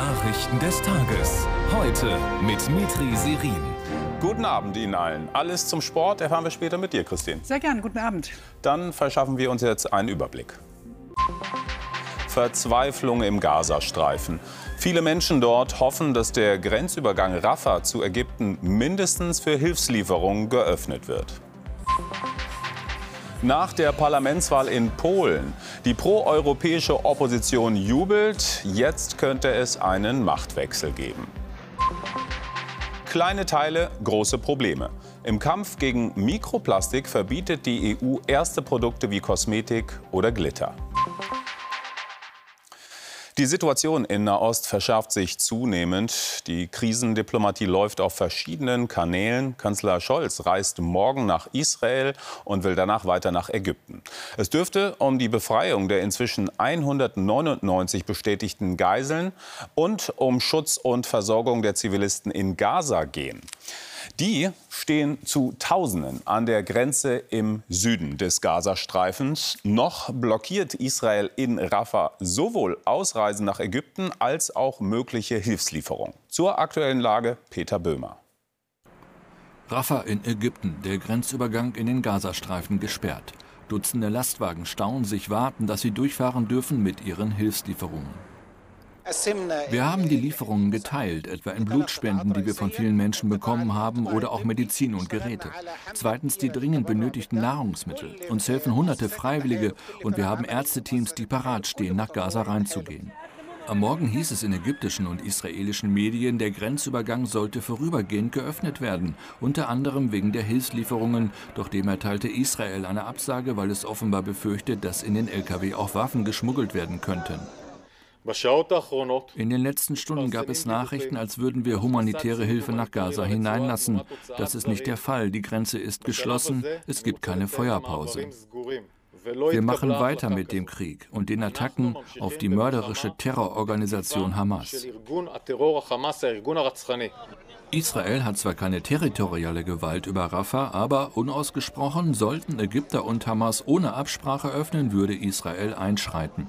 Nachrichten des Tages. Heute mit Mitri Serin. Guten Abend Ihnen allen. Alles zum Sport erfahren wir später mit dir, Christine. Sehr gern, guten Abend. Dann verschaffen wir uns jetzt einen Überblick. Verzweiflung im Gazastreifen. Viele Menschen dort hoffen, dass der Grenzübergang Rafah zu Ägypten mindestens für Hilfslieferungen geöffnet wird. Nach der Parlamentswahl in Polen. Die proeuropäische Opposition jubelt. Jetzt könnte es einen Machtwechsel geben. Kleine Teile, große Probleme. Im Kampf gegen Mikroplastik verbietet die EU erste Produkte wie Kosmetik oder Glitter. Die Situation in Nahost verschärft sich zunehmend. Die Krisendiplomatie läuft auf verschiedenen Kanälen. Kanzler Scholz reist morgen nach Israel und will danach weiter nach Ägypten. Es dürfte um die Befreiung der inzwischen 199 bestätigten Geiseln und um Schutz und Versorgung der Zivilisten in Gaza gehen. Die stehen zu Tausenden an der Grenze im Süden des Gazastreifens. Noch blockiert Israel in Rafah sowohl Ausreisen nach Ägypten als auch mögliche Hilfslieferungen. Zur aktuellen Lage Peter Böhmer. Rafah in Ägypten, der Grenzübergang in den Gazastreifen gesperrt. Dutzende Lastwagen stauen sich, warten, dass sie durchfahren dürfen mit ihren Hilfslieferungen. Wir haben die Lieferungen geteilt, etwa in Blutspenden, die wir von vielen Menschen bekommen haben, oder auch Medizin und Geräte. Zweitens die dringend benötigten Nahrungsmittel. Uns helfen hunderte Freiwillige und wir haben Ärzteteams, die parat stehen, nach Gaza reinzugehen. Am Morgen hieß es in ägyptischen und israelischen Medien, der Grenzübergang sollte vorübergehend geöffnet werden, unter anderem wegen der Hilfslieferungen. Doch dem erteilte Israel eine Absage, weil es offenbar befürchtet, dass in den Lkw auch Waffen geschmuggelt werden könnten. In den letzten Stunden gab es Nachrichten, als würden wir humanitäre Hilfe nach Gaza hineinlassen. Das ist nicht der Fall. Die Grenze ist geschlossen. Es gibt keine Feuerpause. Wir machen weiter mit dem Krieg und den Attacken auf die mörderische Terrororganisation Hamas. Israel hat zwar keine territoriale Gewalt über Rafah, aber unausgesprochen, sollten Ägypter und Hamas ohne Absprache öffnen, würde Israel einschreiten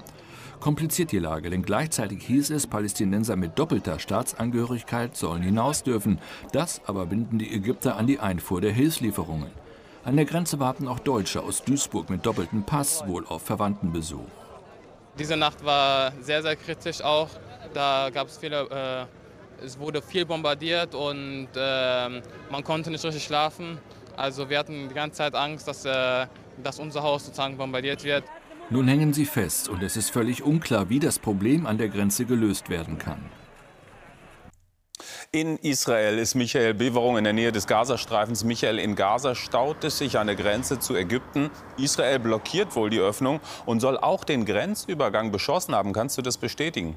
kompliziert die Lage, denn gleichzeitig hieß es, Palästinenser mit doppelter Staatsangehörigkeit sollen hinaus dürfen. Das aber binden die Ägypter an die Einfuhr der Hilfslieferungen. An der Grenze warten auch Deutsche aus Duisburg mit doppeltem Pass, wohl auf Verwandtenbesuch. Diese Nacht war sehr, sehr kritisch auch. Da gab es viele, äh, es wurde viel bombardiert und äh, man konnte nicht richtig schlafen. Also wir hatten die ganze Zeit Angst, dass, äh, dass unser Haus sozusagen bombardiert wird. Nun hängen sie fest und es ist völlig unklar, wie das Problem an der Grenze gelöst werden kann. In Israel ist Michael Beverung in der Nähe des Gazastreifens. Michael, in Gaza staut es sich an der Grenze zu Ägypten. Israel blockiert wohl die Öffnung und soll auch den Grenzübergang beschossen haben. Kannst du das bestätigen?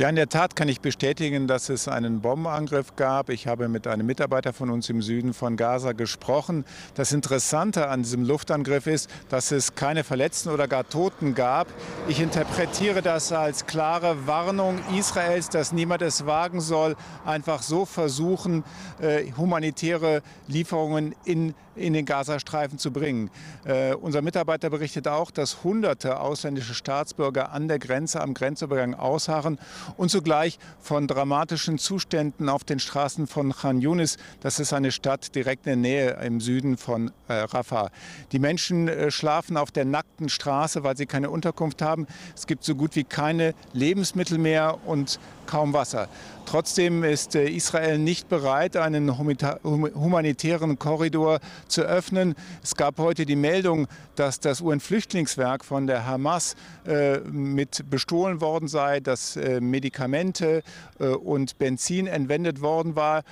Ja, in der Tat kann ich bestätigen, dass es einen Bombenangriff gab. Ich habe mit einem Mitarbeiter von uns im Süden von Gaza gesprochen. Das Interessante an diesem Luftangriff ist, dass es keine Verletzten oder gar Toten gab. Ich interpretiere das als klare Warnung Israels, dass niemand es wagen soll, einfach so versuchen, äh, humanitäre Lieferungen in, in den Gazastreifen zu bringen. Äh, unser Mitarbeiter berichtet auch, dass hunderte ausländische Staatsbürger an der Grenze, am Grenzübergang ausharren und zugleich von dramatischen Zuständen auf den Straßen von Khan Yunis. Das ist eine Stadt direkt in der Nähe im Süden von äh, Rafah. Die Menschen äh, schlafen auf der nackten Straße, weil sie keine Unterkunft haben. Es gibt so gut wie keine Lebensmittel mehr und kaum Wasser. Trotzdem ist äh, Israel nicht bereit, einen humanitären Korridor zu öffnen. Es gab heute die Meldung, dass das UN-Flüchtlingswerk von der Hamas äh, mit bestohlen worden sei, dass äh, Medikamente und Benzin entwendet worden war.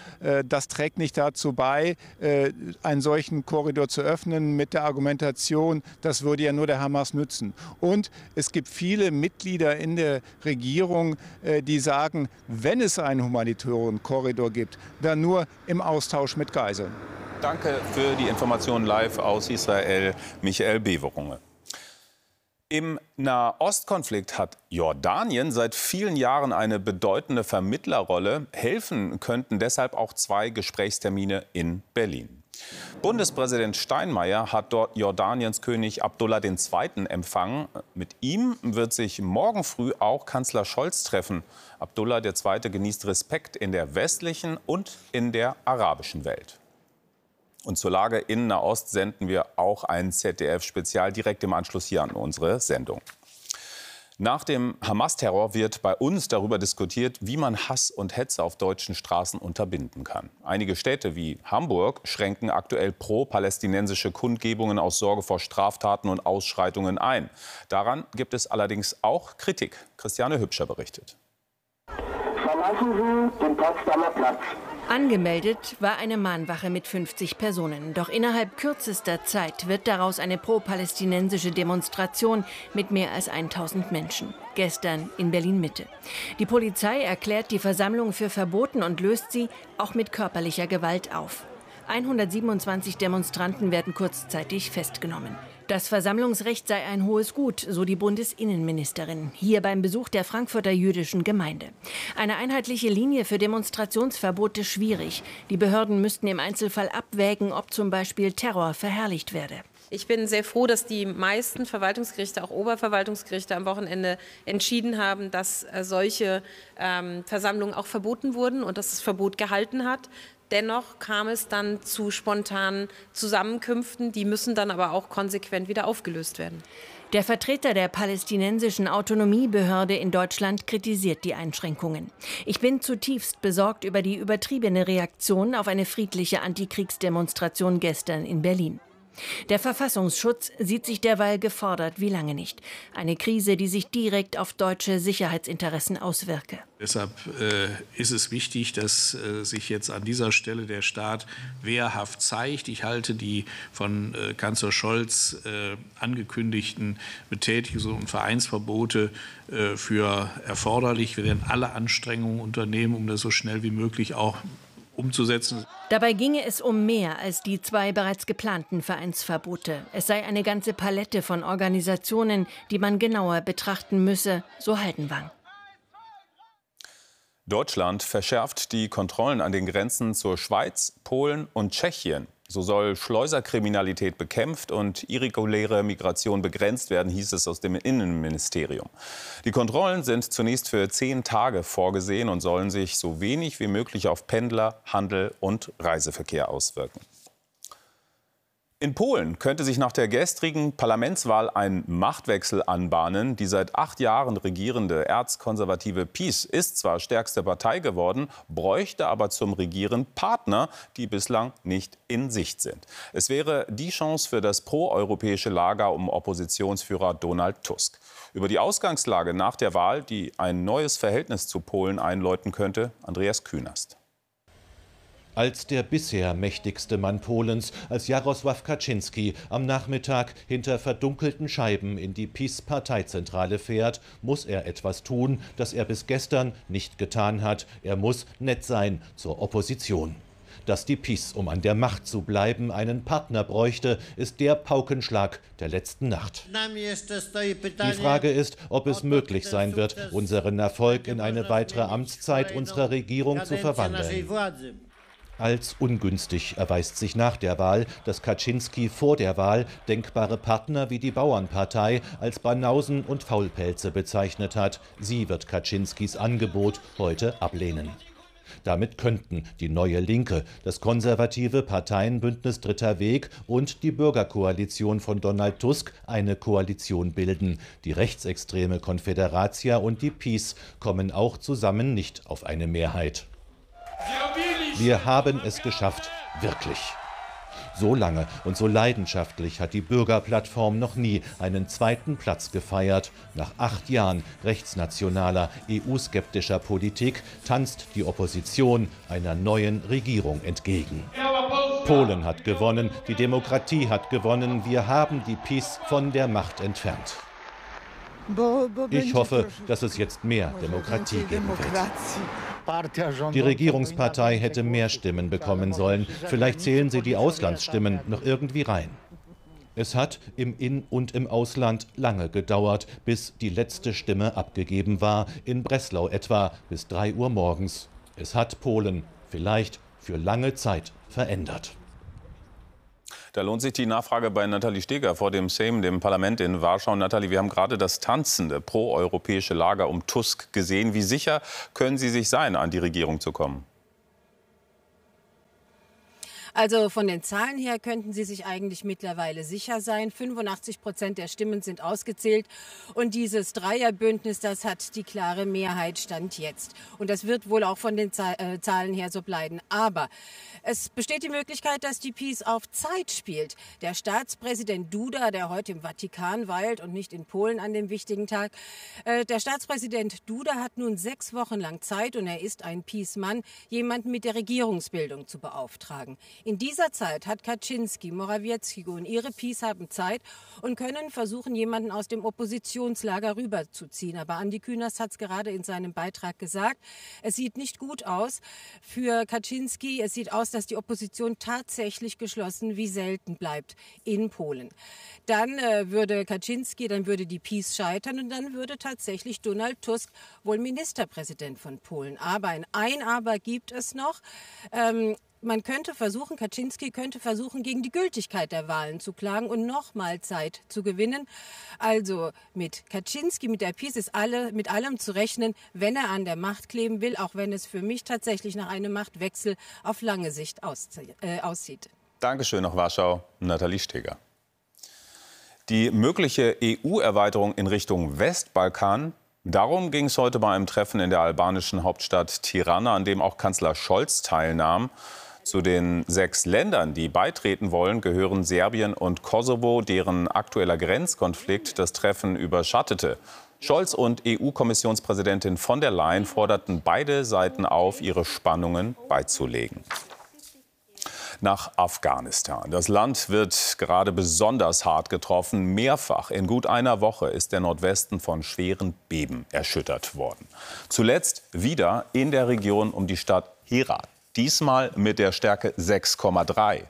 Das trägt nicht dazu bei, einen solchen Korridor zu öffnen mit der Argumentation, das würde ja nur der Hamas nützen. Und es gibt viele Mitglieder in der Regierung, die sagen, wenn es einen humanitären Korridor gibt, dann nur im Austausch mit Geiseln. Danke für die Informationen live aus Israel, Michael Beverunge. Im Nahostkonflikt hat Jordanien seit vielen Jahren eine bedeutende Vermittlerrolle. Helfen könnten deshalb auch zwei Gesprächstermine in Berlin. Bundespräsident Steinmeier hat dort Jordaniens König Abdullah II. empfangen. Mit ihm wird sich morgen früh auch Kanzler Scholz treffen. Abdullah II. genießt Respekt in der westlichen und in der arabischen Welt. Und zur Lage in Nahost senden wir auch ein ZDF-Spezial direkt im Anschluss hier an unsere Sendung. Nach dem Hamas-Terror wird bei uns darüber diskutiert, wie man Hass und Hetze auf deutschen Straßen unterbinden kann. Einige Städte wie Hamburg schränken aktuell pro-palästinensische Kundgebungen aus Sorge vor Straftaten und Ausschreitungen ein. Daran gibt es allerdings auch Kritik. Christiane Hübscher berichtet. Verlassen Sie den Potsdamer Platz. Angemeldet war eine Mahnwache mit 50 Personen. Doch innerhalb kürzester Zeit wird daraus eine pro-palästinensische Demonstration mit mehr als 1000 Menschen. Gestern in Berlin-Mitte. Die Polizei erklärt die Versammlung für verboten und löst sie auch mit körperlicher Gewalt auf. 127 Demonstranten werden kurzzeitig festgenommen. Das Versammlungsrecht sei ein hohes Gut, so die Bundesinnenministerin, hier beim Besuch der Frankfurter jüdischen Gemeinde. Eine einheitliche Linie für Demonstrationsverbote schwierig. Die Behörden müssten im Einzelfall abwägen, ob zum Beispiel Terror verherrlicht werde. Ich bin sehr froh, dass die meisten Verwaltungsgerichte, auch Oberverwaltungsgerichte am Wochenende entschieden haben, dass äh, solche ähm, Versammlungen auch verboten wurden und dass das Verbot gehalten hat. Dennoch kam es dann zu spontanen Zusammenkünften, die müssen dann aber auch konsequent wieder aufgelöst werden. Der Vertreter der palästinensischen Autonomiebehörde in Deutschland kritisiert die Einschränkungen. Ich bin zutiefst besorgt über die übertriebene Reaktion auf eine friedliche Antikriegsdemonstration gestern in Berlin. Der Verfassungsschutz sieht sich derweil gefordert wie lange nicht. Eine Krise, die sich direkt auf deutsche Sicherheitsinteressen auswirke. Deshalb äh, ist es wichtig, dass äh, sich jetzt an dieser Stelle der Staat wehrhaft zeigt. Ich halte die von äh, Kanzler Scholz äh, angekündigten Betätigungs- und Vereinsverbote äh, für erforderlich. Wir werden alle Anstrengungen unternehmen, um das so schnell wie möglich auch umzusetzen. Dabei ginge es um mehr als die zwei bereits geplanten Vereinsverbote. Es sei eine ganze Palette von Organisationen, die man genauer betrachten müsse, so Haldenwang. Deutschland verschärft die Kontrollen an den Grenzen zur Schweiz, Polen und Tschechien. So soll Schleuserkriminalität bekämpft und irreguläre Migration begrenzt werden, hieß es aus dem Innenministerium. Die Kontrollen sind zunächst für zehn Tage vorgesehen und sollen sich so wenig wie möglich auf Pendler, Handel und Reiseverkehr auswirken. In Polen könnte sich nach der gestrigen Parlamentswahl ein Machtwechsel anbahnen. Die seit acht Jahren regierende erzkonservative PiS ist zwar stärkste Partei geworden, bräuchte aber zum Regieren Partner, die bislang nicht in Sicht sind. Es wäre die Chance für das proeuropäische Lager um Oppositionsführer Donald Tusk. Über die Ausgangslage nach der Wahl, die ein neues Verhältnis zu Polen einläuten könnte, Andreas Künast als der bisher mächtigste Mann Polens, als Jarosław Kaczynski am Nachmittag hinter verdunkelten Scheiben in die PiS-Parteizentrale fährt, muss er etwas tun, das er bis gestern nicht getan hat. Er muss nett sein zur Opposition. Dass die PiS, um an der Macht zu bleiben, einen Partner bräuchte, ist der Paukenschlag der letzten Nacht. Die Frage ist, ob es möglich sein wird, unseren Erfolg in eine weitere Amtszeit unserer Regierung zu verwandeln. Als ungünstig erweist sich nach der Wahl, dass Kaczynski vor der Wahl denkbare Partner wie die Bauernpartei als Banausen und Faulpelze bezeichnet hat. Sie wird Kaczynskis Angebot heute ablehnen. Damit könnten die Neue Linke, das konservative Parteienbündnis Dritter Weg und die Bürgerkoalition von Donald Tusk eine Koalition bilden. Die rechtsextreme Konfederatia und die PiS kommen auch zusammen nicht auf eine Mehrheit. Wir haben es geschafft, wirklich. So lange und so leidenschaftlich hat die Bürgerplattform noch nie einen zweiten Platz gefeiert. Nach acht Jahren rechtsnationaler, EU-skeptischer Politik tanzt die Opposition einer neuen Regierung entgegen. Polen hat gewonnen, die Demokratie hat gewonnen, wir haben die PiS von der Macht entfernt. Ich hoffe, dass es jetzt mehr Demokratie geben wird. Die Regierungspartei hätte mehr Stimmen bekommen sollen. Vielleicht zählen sie die Auslandsstimmen noch irgendwie rein. Es hat im In- und im Ausland lange gedauert, bis die letzte Stimme abgegeben war, in Breslau etwa bis 3 Uhr morgens. Es hat Polen vielleicht für lange Zeit verändert. Da lohnt sich die Nachfrage bei Nathalie Steger vor dem Sejm, dem Parlament in Warschau. Nathalie, wir haben gerade das tanzende proeuropäische Lager um Tusk gesehen. Wie sicher können Sie sich sein, an die Regierung zu kommen? Also von den Zahlen her könnten Sie sich eigentlich mittlerweile sicher sein. 85 Prozent der Stimmen sind ausgezählt. Und dieses Dreierbündnis, das hat die klare Mehrheit Stand jetzt. Und das wird wohl auch von den äh, Zahlen her so bleiben. Aber es besteht die Möglichkeit, dass die Peace auf Zeit spielt. Der Staatspräsident Duda, der heute im Vatikan weilt und nicht in Polen an dem wichtigen Tag, äh, der Staatspräsident Duda hat nun sechs Wochen lang Zeit und er ist ein Peace-Mann, jemanden mit der Regierungsbildung zu beauftragen. In dieser Zeit hat Kaczynski, Morawiecki und ihre Peace haben Zeit und können versuchen, jemanden aus dem Oppositionslager rüberzuziehen. Aber Andi Künast hat es gerade in seinem Beitrag gesagt. Es sieht nicht gut aus für Kaczynski. Es sieht aus, dass die Opposition tatsächlich geschlossen wie selten bleibt in Polen. Dann äh, würde Kaczynski, dann würde die Peace scheitern und dann würde tatsächlich Donald Tusk wohl Ministerpräsident von Polen. Aber ein Ein Aber gibt es noch. Ähm, man könnte versuchen, Kaczynski könnte versuchen, gegen die Gültigkeit der Wahlen zu klagen und nochmal Zeit zu gewinnen. Also mit Kaczynski, mit der PiS ist alle, mit allem zu rechnen, wenn er an der Macht kleben will, auch wenn es für mich tatsächlich nach einem Machtwechsel auf lange Sicht äh, aussieht. Dankeschön nach Warschau, Nathalie Steger. Die mögliche EU-Erweiterung in Richtung Westbalkan Darum ging es heute bei einem Treffen in der albanischen Hauptstadt Tirana, an dem auch Kanzler Scholz teilnahm. Zu den sechs Ländern, die beitreten wollen, gehören Serbien und Kosovo, deren aktueller Grenzkonflikt das Treffen überschattete. Scholz und EU-Kommissionspräsidentin von der Leyen forderten beide Seiten auf, ihre Spannungen beizulegen nach Afghanistan. Das Land wird gerade besonders hart getroffen. Mehrfach in gut einer Woche ist der Nordwesten von schweren Beben erschüttert worden. Zuletzt wieder in der Region um die Stadt Herat diesmal mit der Stärke 6,3.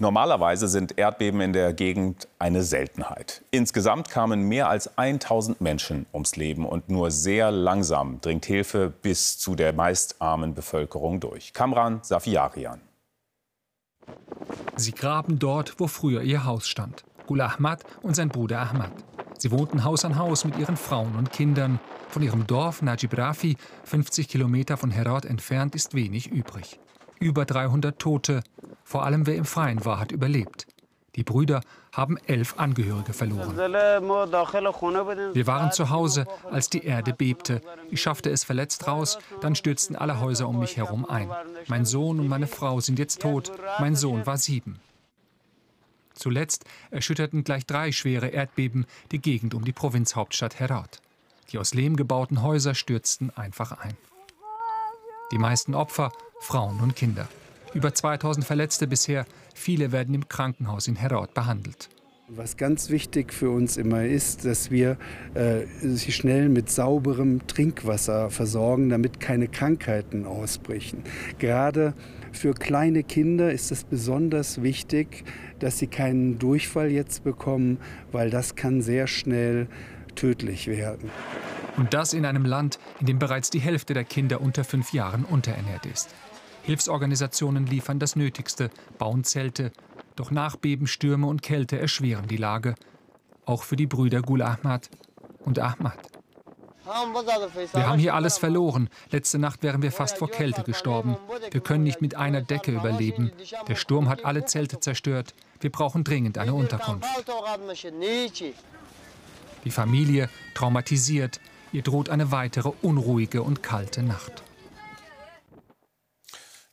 Normalerweise sind Erdbeben in der Gegend eine Seltenheit. Insgesamt kamen mehr als 1000 Menschen ums Leben und nur sehr langsam dringt Hilfe bis zu der meist armen Bevölkerung durch. Kamran Safiarian. Sie graben dort, wo früher ihr Haus stand. Gul Ahmad und sein Bruder Ahmad. Sie wohnten Haus an Haus mit ihren Frauen und Kindern. Von ihrem Dorf Najib Rafi, 50 Kilometer von Herat entfernt, ist wenig übrig. Über 300 Tote. Vor allem wer im Freien war, hat überlebt. Die Brüder haben elf Angehörige verloren. Wir waren zu Hause, als die Erde bebte. Ich schaffte es verletzt raus, dann stürzten alle Häuser um mich herum ein. Mein Sohn und meine Frau sind jetzt tot. Mein Sohn war sieben. Zuletzt erschütterten gleich drei schwere Erdbeben die Gegend um die Provinzhauptstadt Herat. Die aus Lehm gebauten Häuser stürzten einfach ein. Die meisten Opfer Frauen und Kinder. Über 2000 Verletzte bisher, viele werden im Krankenhaus in Herat behandelt. Was ganz wichtig für uns immer ist, dass wir äh, sie schnell mit sauberem Trinkwasser versorgen, damit keine Krankheiten ausbrechen. Gerade für kleine Kinder ist es besonders wichtig, dass sie keinen Durchfall jetzt bekommen, weil das kann sehr schnell tödlich werden. Und das in einem Land, in dem bereits die Hälfte der Kinder unter fünf Jahren unterernährt ist. Hilfsorganisationen liefern das Nötigste, bauen Zelte. Doch Nachbeben, Stürme und Kälte erschweren die Lage. Auch für die Brüder Gul Ahmad und Ahmad. Wir haben hier alles verloren. Letzte Nacht wären wir fast vor Kälte gestorben. Wir können nicht mit einer Decke überleben. Der Sturm hat alle Zelte zerstört. Wir brauchen dringend eine Unterkunft. Die Familie traumatisiert. Ihr droht eine weitere unruhige und kalte Nacht.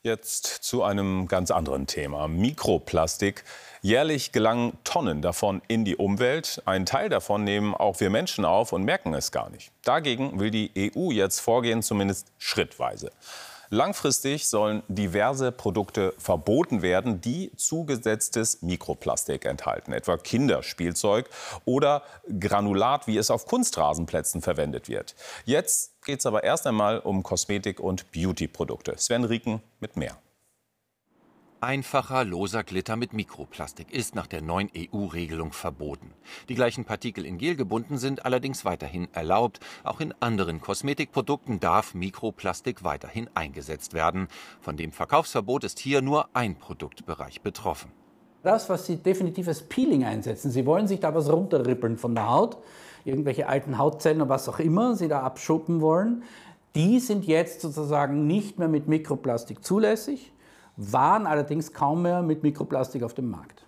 Jetzt zu einem ganz anderen Thema. Mikroplastik. Jährlich gelangen Tonnen davon in die Umwelt. Ein Teil davon nehmen auch wir Menschen auf und merken es gar nicht. Dagegen will die EU jetzt vorgehen, zumindest schrittweise. Langfristig sollen diverse Produkte verboten werden, die zugesetztes Mikroplastik enthalten, etwa Kinderspielzeug oder Granulat, wie es auf Kunstrasenplätzen verwendet wird. Jetzt geht es aber erst einmal um Kosmetik- und Beauty-Produkte. Sven Rieken mit mehr. Einfacher, loser Glitter mit Mikroplastik ist nach der neuen EU-Regelung verboten. Die gleichen Partikel in Gel gebunden sind allerdings weiterhin erlaubt. Auch in anderen Kosmetikprodukten darf Mikroplastik weiterhin eingesetzt werden. Von dem Verkaufsverbot ist hier nur ein Produktbereich betroffen. Das, was Sie definitiv als Peeling einsetzen, Sie wollen sich da was runterrippeln von der Haut, irgendwelche alten Hautzellen oder was auch immer Sie da abschuppen wollen, die sind jetzt sozusagen nicht mehr mit Mikroplastik zulässig, waren allerdings kaum mehr mit Mikroplastik auf dem Markt.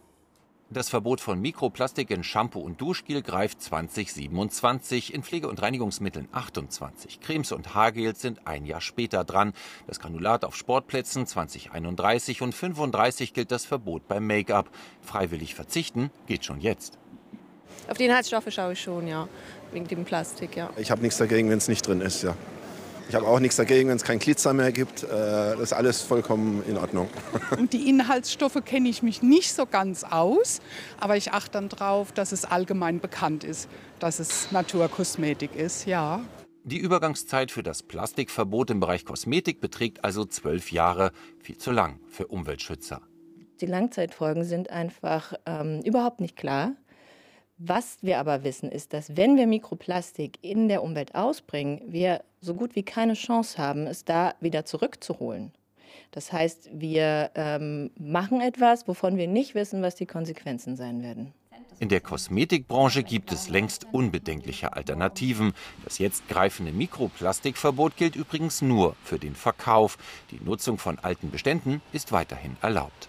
Das Verbot von Mikroplastik in Shampoo und Duschgel greift 2027, in Pflege- und Reinigungsmitteln 28. Cremes und Haargels sind ein Jahr später dran. Das Granulat auf Sportplätzen 2031 und 35 gilt das Verbot beim Make-up. Freiwillig verzichten geht schon jetzt. Auf die Inhaltsstoffe schaue ich schon, ja, wegen dem Plastik, ja. Ich habe nichts dagegen, wenn es nicht drin ist, ja. Ich habe auch nichts dagegen, wenn es kein Glitzer mehr gibt. Äh, das ist alles vollkommen in Ordnung. Und die Inhaltsstoffe kenne ich mich nicht so ganz aus, aber ich achte dann darauf, dass es allgemein bekannt ist, dass es Naturkosmetik ist, ja. Die Übergangszeit für das Plastikverbot im Bereich Kosmetik beträgt also zwölf Jahre. Viel zu lang für Umweltschützer. Die Langzeitfolgen sind einfach ähm, überhaupt nicht klar. Was wir aber wissen, ist, dass wenn wir Mikroplastik in der Umwelt ausbringen, wir so gut wie keine Chance haben, es da wieder zurückzuholen. Das heißt, wir ähm, machen etwas, wovon wir nicht wissen, was die Konsequenzen sein werden. In der Kosmetikbranche gibt es längst unbedenkliche Alternativen. Das jetzt greifende Mikroplastikverbot gilt übrigens nur für den Verkauf. Die Nutzung von alten Beständen ist weiterhin erlaubt.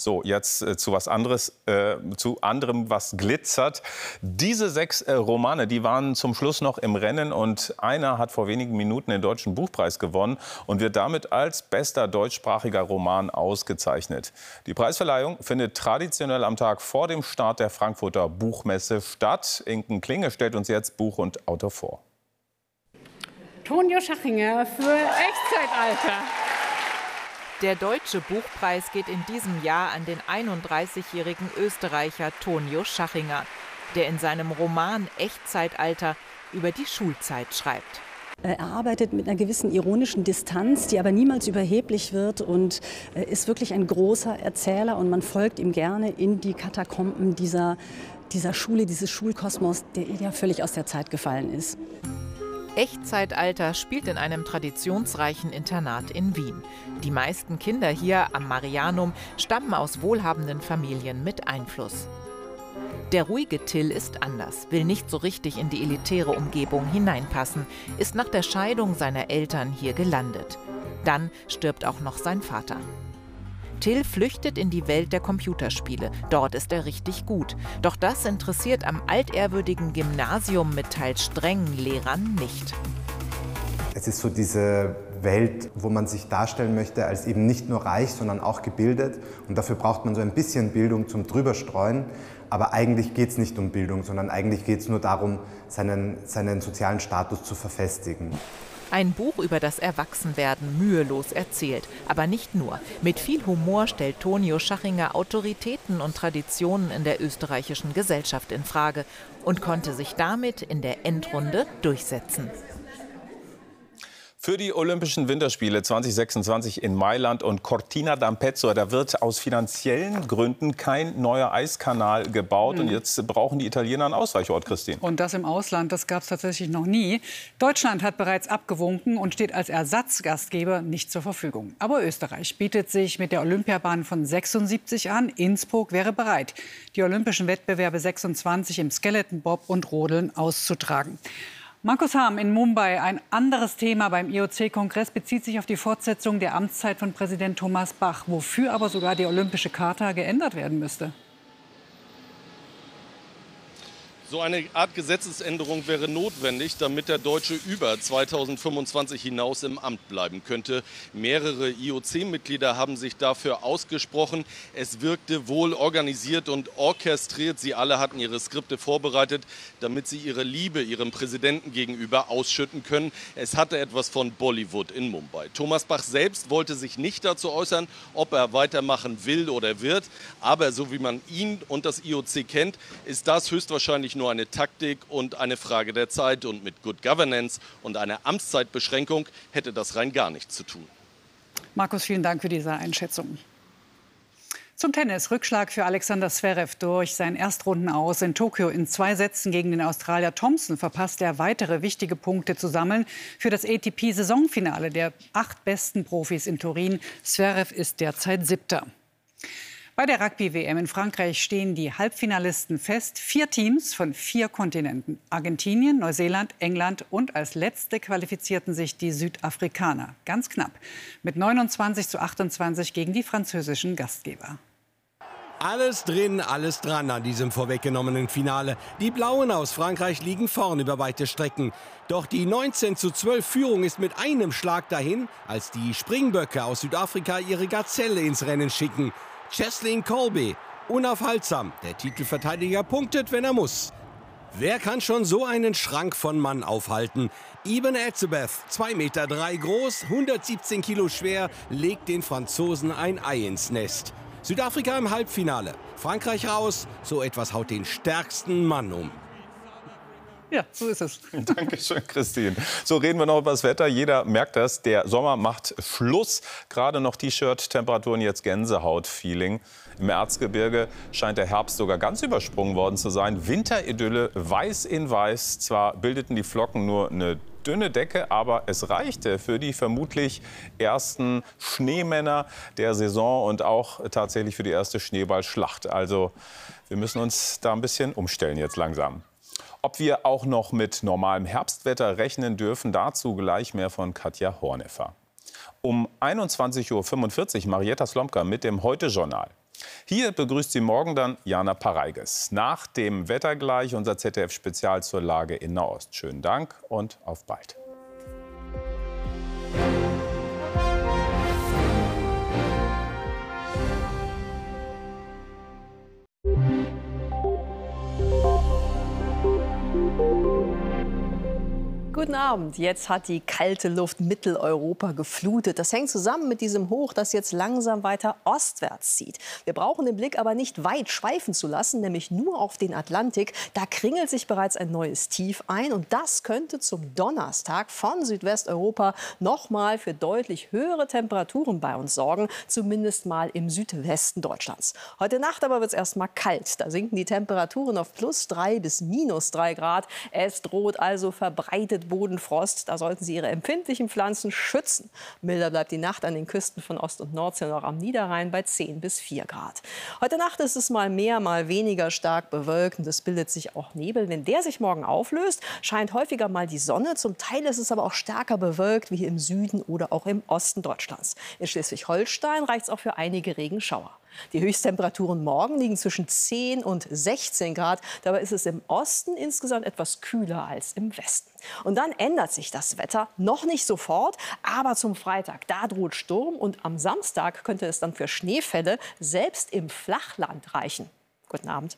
So, jetzt äh, zu was anderes, äh, zu anderem, was glitzert. Diese sechs äh, Romane, die waren zum Schluss noch im Rennen und einer hat vor wenigen Minuten den Deutschen Buchpreis gewonnen und wird damit als bester deutschsprachiger Roman ausgezeichnet. Die Preisverleihung findet traditionell am Tag vor dem Start der Frankfurter Buchmesse statt. Inken Klinge stellt uns jetzt Buch und Autor vor. Tonio Schachinger für Echtzeitalter. Der Deutsche Buchpreis geht in diesem Jahr an den 31-jährigen Österreicher Tonio Schachinger, der in seinem Roman Echtzeitalter über die Schulzeit schreibt. Er arbeitet mit einer gewissen ironischen Distanz, die aber niemals überheblich wird und ist wirklich ein großer Erzähler und man folgt ihm gerne in die Katakomben dieser, dieser Schule, dieses Schulkosmos, der ja völlig aus der Zeit gefallen ist. Echtzeitalter spielt in einem traditionsreichen Internat in Wien. Die meisten Kinder hier am Marianum stammen aus wohlhabenden Familien mit Einfluss. Der ruhige Till ist anders, will nicht so richtig in die elitäre Umgebung hineinpassen, ist nach der Scheidung seiner Eltern hier gelandet. Dann stirbt auch noch sein Vater. Till flüchtet in die Welt der Computerspiele. Dort ist er richtig gut. Doch das interessiert am altehrwürdigen Gymnasium mit teils strengen Lehrern nicht. Es ist so diese Welt, wo man sich darstellen möchte als eben nicht nur reich, sondern auch gebildet. Und dafür braucht man so ein bisschen Bildung zum Drüberstreuen. Aber eigentlich geht es nicht um Bildung, sondern eigentlich geht es nur darum, seinen, seinen sozialen Status zu verfestigen. Ein Buch über das Erwachsenwerden mühelos erzählt. Aber nicht nur. Mit viel Humor stellt Tonio Schachinger Autoritäten und Traditionen in der österreichischen Gesellschaft in Frage und konnte sich damit in der Endrunde durchsetzen. Für die Olympischen Winterspiele 2026 in Mailand und Cortina d'Ampezzo, da wird aus finanziellen Gründen kein neuer Eiskanal gebaut. Mhm. Und jetzt brauchen die Italiener einen Ausweichort, Christine. Und das im Ausland, das gab es tatsächlich noch nie. Deutschland hat bereits abgewunken und steht als Ersatzgastgeber nicht zur Verfügung. Aber Österreich bietet sich mit der Olympiabahn von 76 an. Innsbruck wäre bereit, die olympischen Wettbewerbe 26 im Skeleton Bob und Rodeln auszutragen. Markus Harm in Mumbai. Ein anderes Thema beim IOC-Kongress bezieht sich auf die Fortsetzung der Amtszeit von Präsident Thomas Bach, wofür aber sogar die Olympische Charta geändert werden müsste. So eine Art Gesetzesänderung wäre notwendig, damit der Deutsche über 2025 hinaus im Amt bleiben könnte. Mehrere IOC-Mitglieder haben sich dafür ausgesprochen. Es wirkte wohl organisiert und orchestriert. Sie alle hatten ihre Skripte vorbereitet, damit sie ihre Liebe ihrem Präsidenten gegenüber ausschütten können. Es hatte etwas von Bollywood in Mumbai. Thomas Bach selbst wollte sich nicht dazu äußern, ob er weitermachen will oder wird. Aber so wie man ihn und das IOC kennt, ist das höchstwahrscheinlich nur eine Taktik und eine Frage der Zeit. Und mit Good Governance und einer Amtszeitbeschränkung hätte das rein gar nichts zu tun. Markus, vielen Dank für diese Einschätzung. Zum Tennis. Rückschlag für Alexander Zverev durch sein Erstrunden aus in Tokio. In zwei Sätzen gegen den Australier Thompson verpasst er weitere wichtige Punkte zu sammeln für das ATP-Saisonfinale der acht besten Profis in Turin. Zverev ist derzeit Siebter. Bei der Rugby-WM in Frankreich stehen die Halbfinalisten fest. Vier Teams von vier Kontinenten. Argentinien, Neuseeland, England und als letzte qualifizierten sich die Südafrikaner. Ganz knapp. Mit 29 zu 28 gegen die französischen Gastgeber. Alles drin, alles dran an diesem vorweggenommenen Finale. Die Blauen aus Frankreich liegen vorn über weite Strecken. Doch die 19 zu 12 Führung ist mit einem Schlag dahin, als die Springböcke aus Südafrika ihre Gazelle ins Rennen schicken. Cheslin Colby, unaufhaltsam. Der Titelverteidiger punktet, wenn er muss. Wer kann schon so einen Schrank von Mann aufhalten? Ibn Etzebeth, 2,3 Meter drei groß, 117 Kilo schwer, legt den Franzosen ein Ei ins Nest. Südafrika im Halbfinale. Frankreich raus, so etwas haut den stärksten Mann um. Ja, so ist es. Dankeschön, Christine. So reden wir noch über das Wetter. Jeder merkt das. Der Sommer macht Schluss. Gerade noch T-Shirt-Temperaturen, jetzt Gänsehaut-Feeling. Im Erzgebirge scheint der Herbst sogar ganz übersprungen worden zu sein. Winteridylle, weiß in weiß. Zwar bildeten die Flocken nur eine dünne Decke, aber es reichte für die vermutlich ersten Schneemänner der Saison und auch tatsächlich für die erste Schneeballschlacht. Also wir müssen uns da ein bisschen umstellen jetzt langsam. Ob wir auch noch mit normalem Herbstwetter rechnen dürfen, dazu gleich mehr von Katja Horneffer. Um 21.45 Uhr Marietta Slomka mit dem Heute-Journal. Hier begrüßt Sie morgen dann Jana Pareiges. Nach dem Wetter gleich unser ZDF-Spezial zur Lage in Nahost. Schönen Dank und auf bald. Guten Abend. Jetzt hat die kalte Luft Mitteleuropa geflutet. Das hängt zusammen mit diesem Hoch, das jetzt langsam weiter ostwärts zieht. Wir brauchen den Blick aber nicht weit schweifen zu lassen, nämlich nur auf den Atlantik. Da kringelt sich bereits ein neues Tief ein und das könnte zum Donnerstag von Südwesteuropa noch mal für deutlich höhere Temperaturen bei uns sorgen, zumindest mal im Südwesten Deutschlands. Heute Nacht aber wird es erst mal kalt. Da sinken die Temperaturen auf plus drei bis minus drei Grad. Es droht also verbreitet Bodenfrost. Da sollten Sie Ihre empfindlichen Pflanzen schützen. Milder bleibt die Nacht an den Küsten von Ost- und Nordsee und auch am Niederrhein bei 10 bis 4 Grad. Heute Nacht ist es mal mehr, mal weniger stark bewölkt und es bildet sich auch Nebel. Wenn der sich morgen auflöst, scheint häufiger mal die Sonne. Zum Teil ist es aber auch stärker bewölkt, wie im Süden oder auch im Osten Deutschlands. In Schleswig-Holstein reicht es auch für einige Regenschauer. Die Höchsttemperaturen morgen liegen zwischen 10 und 16 Grad. Dabei ist es im Osten insgesamt etwas kühler als im Westen. Und dann ändert sich das Wetter noch nicht sofort, aber zum Freitag, da droht Sturm und am Samstag könnte es dann für Schneefälle selbst im Flachland reichen. Guten Abend.